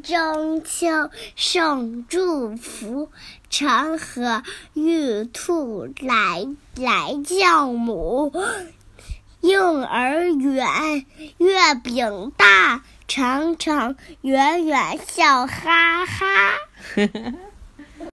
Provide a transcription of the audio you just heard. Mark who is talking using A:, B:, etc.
A: 中秋送祝福，嫦娥、玉兔来来叫母。幼儿园月饼大，长长圆圆笑哈哈。